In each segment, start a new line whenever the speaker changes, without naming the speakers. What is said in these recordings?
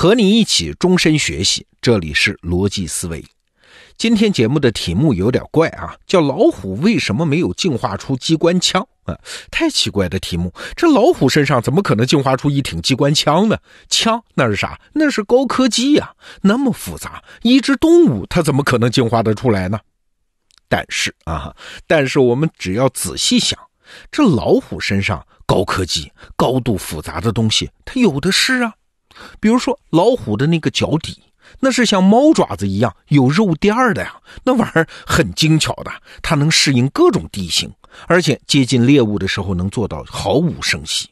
和你一起终身学习，这里是逻辑思维。今天节目的题目有点怪啊，叫老虎为什么没有进化出机关枪啊？太奇怪的题目，这老虎身上怎么可能进化出一挺机关枪呢？枪那是啥？那是高科技呀，那么复杂，一只动物它怎么可能进化得出来呢？但是啊，但是我们只要仔细想，这老虎身上高科技、高度复杂的东西，它有的是啊。比如说老虎的那个脚底，那是像猫爪子一样有肉垫的呀，那玩意儿很精巧的，它能适应各种地形，而且接近猎物的时候能做到毫无声息。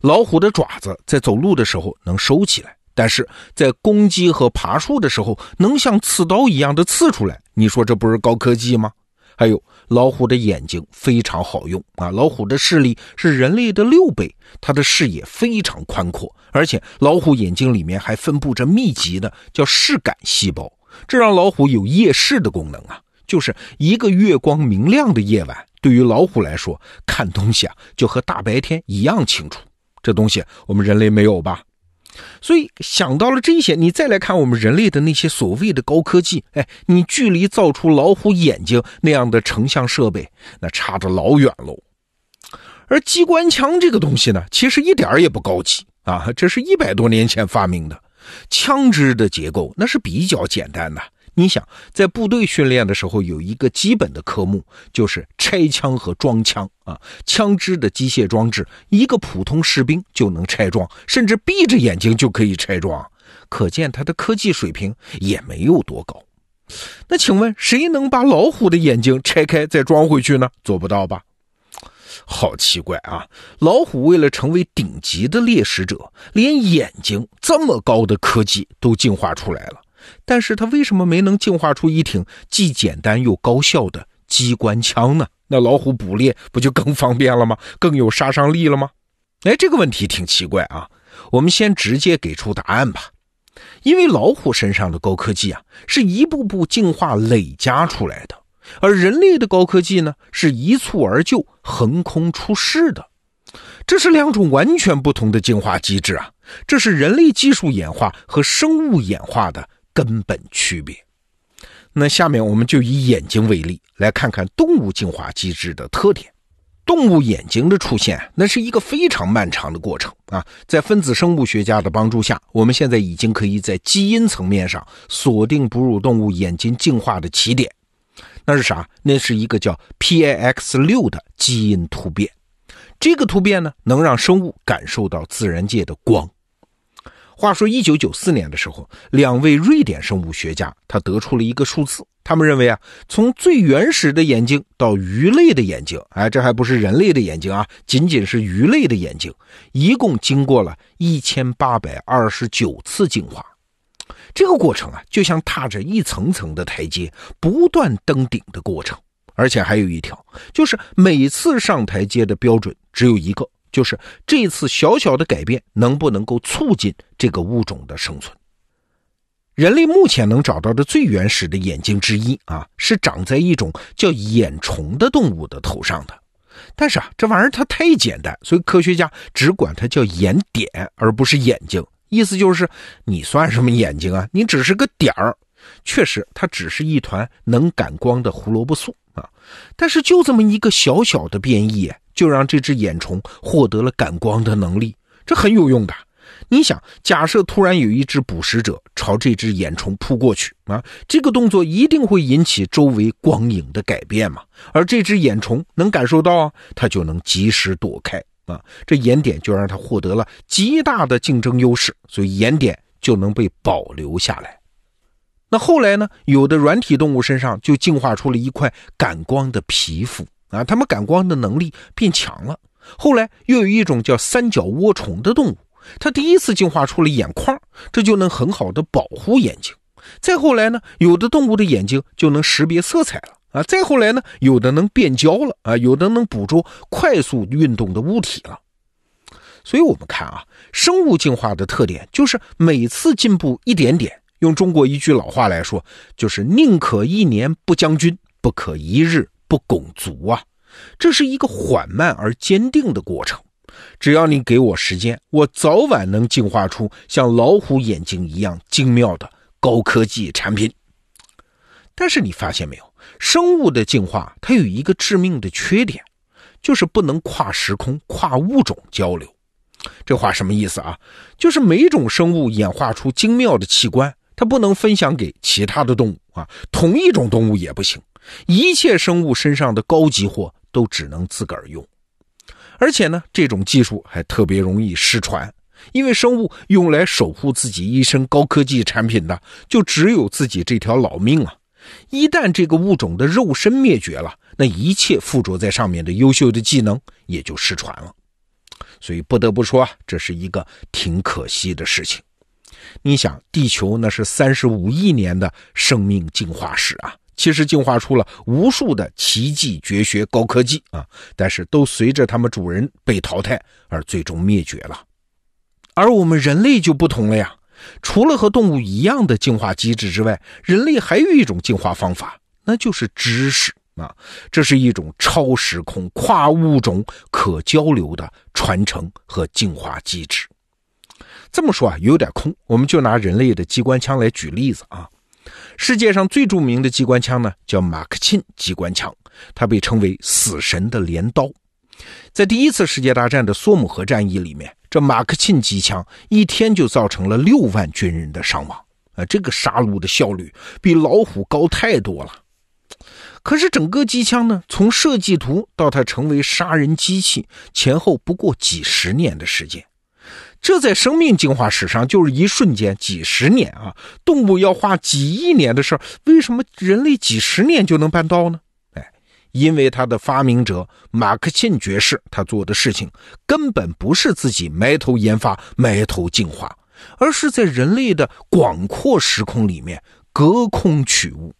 老虎的爪子在走路的时候能收起来，但是在攻击和爬树的时候能像刺刀一样的刺出来。你说这不是高科技吗？还有老虎的眼睛非常好用啊！老虎的视力是人类的六倍，它的视野非常宽阔，而且老虎眼睛里面还分布着密集的叫视感细胞，这让老虎有夜视的功能啊！就是一个月光明亮的夜晚，对于老虎来说，看东西啊就和大白天一样清楚。这东西我们人类没有吧？所以想到了这些，你再来看我们人类的那些所谓的高科技，哎，你距离造出老虎眼睛那样的成像设备，那差着老远喽。而机关枪这个东西呢，其实一点也不高级啊，这是一百多年前发明的，枪支的结构那是比较简单的。你想，在部队训练的时候，有一个基本的科目就是拆枪和装枪啊。枪支的机械装置，一个普通士兵就能拆装，甚至闭着眼睛就可以拆装，可见他的科技水平也没有多高。那请问，谁能把老虎的眼睛拆开再装回去呢？做不到吧？好奇怪啊！老虎为了成为顶级的猎食者，连眼睛这么高的科技都进化出来了。但是它为什么没能进化出一挺既简单又高效的机关枪呢？那老虎捕猎不就更方便了吗？更有杀伤力了吗？哎，这个问题挺奇怪啊。我们先直接给出答案吧。因为老虎身上的高科技啊，是一步步进化累加出来的，而人类的高科技呢，是一蹴而就、横空出世的。这是两种完全不同的进化机制啊！这是人类技术演化和生物演化的。根本区别。那下面我们就以眼睛为例，来看看动物进化机制的特点。动物眼睛的出现，那是一个非常漫长的过程啊。在分子生物学家的帮助下，我们现在已经可以在基因层面上锁定哺乳动物眼睛进化的起点。那是啥？那是一个叫 PIX 六的基因突变。这个突变呢，能让生物感受到自然界的光。话说，一九九四年的时候，两位瑞典生物学家他得出了一个数字。他们认为啊，从最原始的眼睛到鱼类的眼睛，哎，这还不是人类的眼睛啊，仅仅是鱼类的眼睛，一共经过了一千八百二十九次进化。这个过程啊，就像踏着一层层的台阶，不断登顶的过程。而且还有一条，就是每次上台阶的标准只有一个。就是这次小小的改变能不能够促进这个物种的生存？人类目前能找到的最原始的眼睛之一啊，是长在一种叫眼虫的动物的头上的。但是啊，这玩意儿它太简单，所以科学家只管它叫眼点，而不是眼睛。意思就是你算什么眼睛啊？你只是个点儿。确实，它只是一团能感光的胡萝卜素啊。但是就这么一个小小的变异。就让这只眼虫获得了感光的能力，这很有用的。你想，假设突然有一只捕食者朝这只眼虫扑过去啊，这个动作一定会引起周围光影的改变嘛。而这只眼虫能感受到啊，它就能及时躲开啊，这眼点就让它获得了极大的竞争优势，所以眼点就能被保留下来。那后来呢？有的软体动物身上就进化出了一块感光的皮肤。啊，它们感光的能力变强了。后来又有一种叫三角涡虫的动物，它第一次进化出了眼眶，这就能很好的保护眼睛。再后来呢，有的动物的眼睛就能识别色彩了啊。再后来呢，有的能变焦了啊，有的能捕捉快速运动的物体了。所以，我们看啊，生物进化的特点就是每次进步一点点。用中国一句老话来说，就是宁可一年不将军，不可一日。不拱足啊，这是一个缓慢而坚定的过程。只要你给我时间，我早晚能进化出像老虎眼睛一样精妙的高科技产品。但是你发现没有，生物的进化它有一个致命的缺点，就是不能跨时空、跨物种交流。这话什么意思啊？就是每种生物演化出精妙的器官，它不能分享给其他的动物啊，同一种动物也不行。一切生物身上的高级货都只能自个儿用。而且呢，这种技术还特别容易失传，因为生物用来守护自己一身高科技产品的，就只有自己这条老命啊！一旦这个物种的肉身灭绝了，那一切附着在上面的优秀的技能也就失传了。所以不得不说啊，这是一个挺可惜的事情。你想，地球那是三十五亿年的生命进化史啊！其实进化出了无数的奇迹绝学高科技啊，但是都随着他们主人被淘汰而最终灭绝了。而我们人类就不同了呀，除了和动物一样的进化机制之外，人类还有一种进化方法，那就是知识啊，这是一种超时空、跨物种可交流的传承和进化机制。这么说啊，有点空，我们就拿人类的机关枪来举例子啊。世界上最著名的机关枪呢，叫马克沁机关枪，它被称为“死神的镰刀”。在第一次世界大战的索姆河战役里面，这马克沁机枪一天就造成了六万军人的伤亡啊！这个杀戮的效率比老虎高太多了。可是整个机枪呢，从设计图到它成为杀人机器，前后不过几十年的时间。这在生命进化史上就是一瞬间，几十年啊！动物要花几亿年的事儿，为什么人类几十年就能办到呢？哎，因为他的发明者马克沁爵士，他做的事情根本不是自己埋头研发、埋头进化，而是在人类的广阔时空里面隔空取物。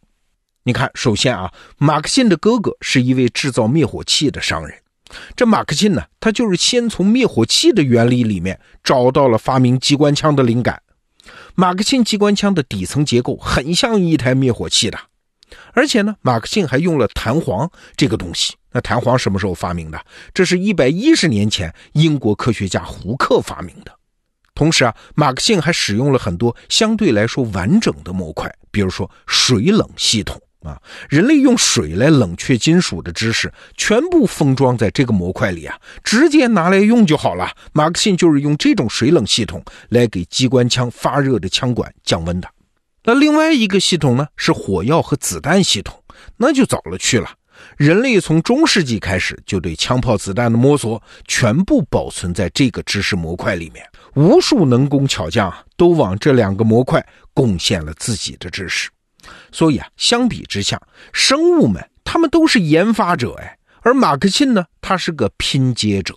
你看，首先啊，马克沁的哥哥是一位制造灭火器的商人。这马克沁呢，他就是先从灭火器的原理里面找到了发明机关枪的灵感。马克沁机关枪的底层结构很像一台灭火器的，而且呢，马克沁还用了弹簧这个东西。那弹簧什么时候发明的？这是一百一十年前英国科学家胡克发明的。同时啊，马克沁还使用了很多相对来说完整的模块，比如说水冷系统。啊，人类用水来冷却金属的知识，全部封装在这个模块里啊，直接拿来用就好了。马克沁就是用这种水冷系统来给机关枪发热的枪管降温的。那另外一个系统呢，是火药和子弹系统，那就早了去了。人类从中世纪开始就对枪炮子弹的摸索，全部保存在这个知识模块里面。无数能工巧匠都往这两个模块贡献了自己的知识。所以啊，相比之下，生物们他们都是研发者哎，而马克沁呢，他是个拼接者，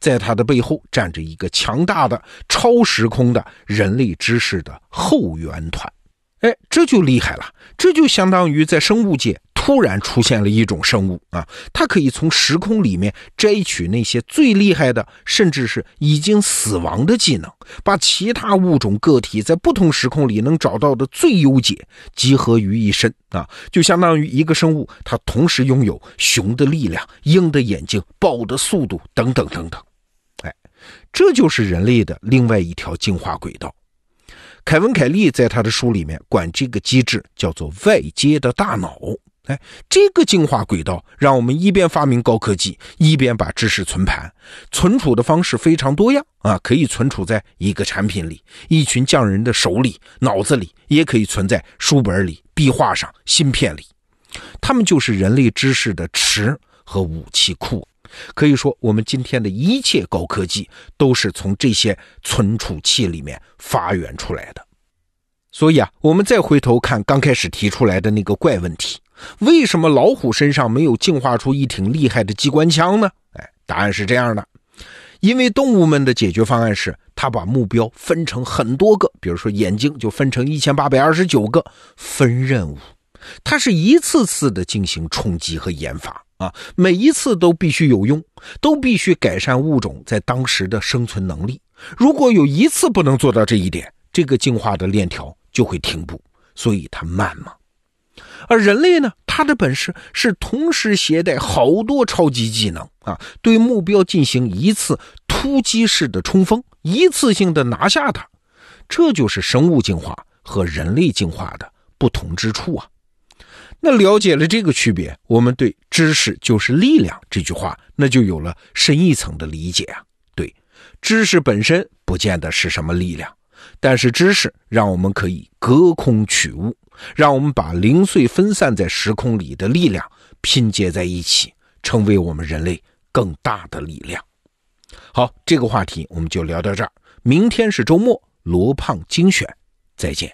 在他的背后站着一个强大的超时空的人类知识的后援团，哎，这就厉害了，这就相当于在生物界。突然出现了一种生物啊，它可以从时空里面摘取那些最厉害的，甚至是已经死亡的技能，把其他物种个体在不同时空里能找到的最优解集合于一身啊，就相当于一个生物，它同时拥有熊的力量、鹰的眼睛、豹的速度等等等等。哎，这就是人类的另外一条进化轨道。凯文·凯利在他的书里面管这个机制叫做“外接的大脑”。哎，这个进化轨道让我们一边发明高科技，一边把知识存盘。存储的方式非常多样啊，可以存储在一个产品里、一群匠人的手里、脑子里，也可以存在书本里、壁画上、芯片里。它们就是人类知识的池和武器库。可以说，我们今天的一切高科技都是从这些存储器里面发源出来的。所以啊，我们再回头看刚开始提出来的那个怪问题。为什么老虎身上没有进化出一挺厉害的机关枪呢？哎，答案是这样的：因为动物们的解决方案是，它把目标分成很多个，比如说眼睛就分成一千八百二十九个分任务，它是一次次的进行冲击和研发啊，每一次都必须有用，都必须改善物种在当时的生存能力。如果有一次不能做到这一点，这个进化的链条就会停步，所以它慢嘛。而人类呢，他的本事是同时携带好多超级技能啊，对目标进行一次突突击式的冲锋，一次性的拿下它。这就是生物进化和人类进化的不同之处啊。那了解了这个区别，我们对“知识就是力量”这句话，那就有了深一层的理解啊。对，知识本身不见得是什么力量，但是知识让我们可以隔空取物，让我们把零碎分散在时空里的力量拼接在一起，成为我们人类更大的力量。好，这个话题我们就聊到这儿。明天是周末，罗胖精选，再见。